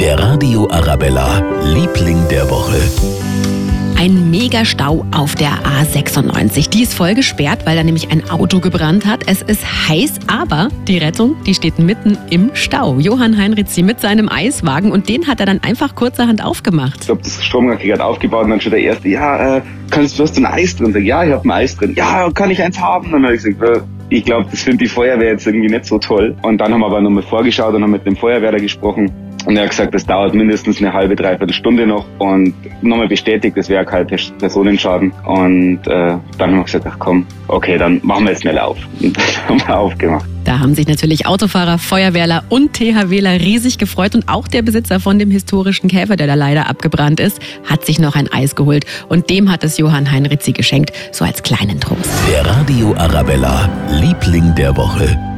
Der Radio Arabella, Liebling der Woche. Ein Megastau auf der A96. Die ist voll gesperrt, weil da nämlich ein Auto gebrannt hat. Es ist heiß, aber die Rettung, die steht mitten im Stau. Johann Heinrizi mit seinem Eiswagen und den hat er dann einfach kurzerhand aufgemacht. Ich glaube, das Stromkreis hat aufgebaut und dann schon der Erste, ja, äh, kannst, du hast ein Eis drin? Sag, ja, ich habe ein Eis drin. Ja, kann ich eins haben? Und dann habe ich gesagt, äh, ich glaube, das findet die Feuerwehr jetzt irgendwie nicht so toll. Und dann haben wir aber nochmal vorgeschaut und haben mit dem Feuerwehrler gesprochen. Und er hat gesagt, das dauert mindestens eine halbe, dreiviertel Stunde noch und nochmal bestätigt, das wäre kein Personenschaden. Und äh, dann haben wir gesagt, ach komm, okay, dann machen wir jetzt schnell auf. Und dann haben wir aufgemacht. Da haben sich natürlich Autofahrer, Feuerwehrler und THWler riesig gefreut und auch der Besitzer von dem historischen Käfer, der da leider abgebrannt ist, hat sich noch ein Eis geholt und dem hat es Johann Heinrizi geschenkt, so als kleinen Trost. Der Radio Arabella, Liebling der Woche.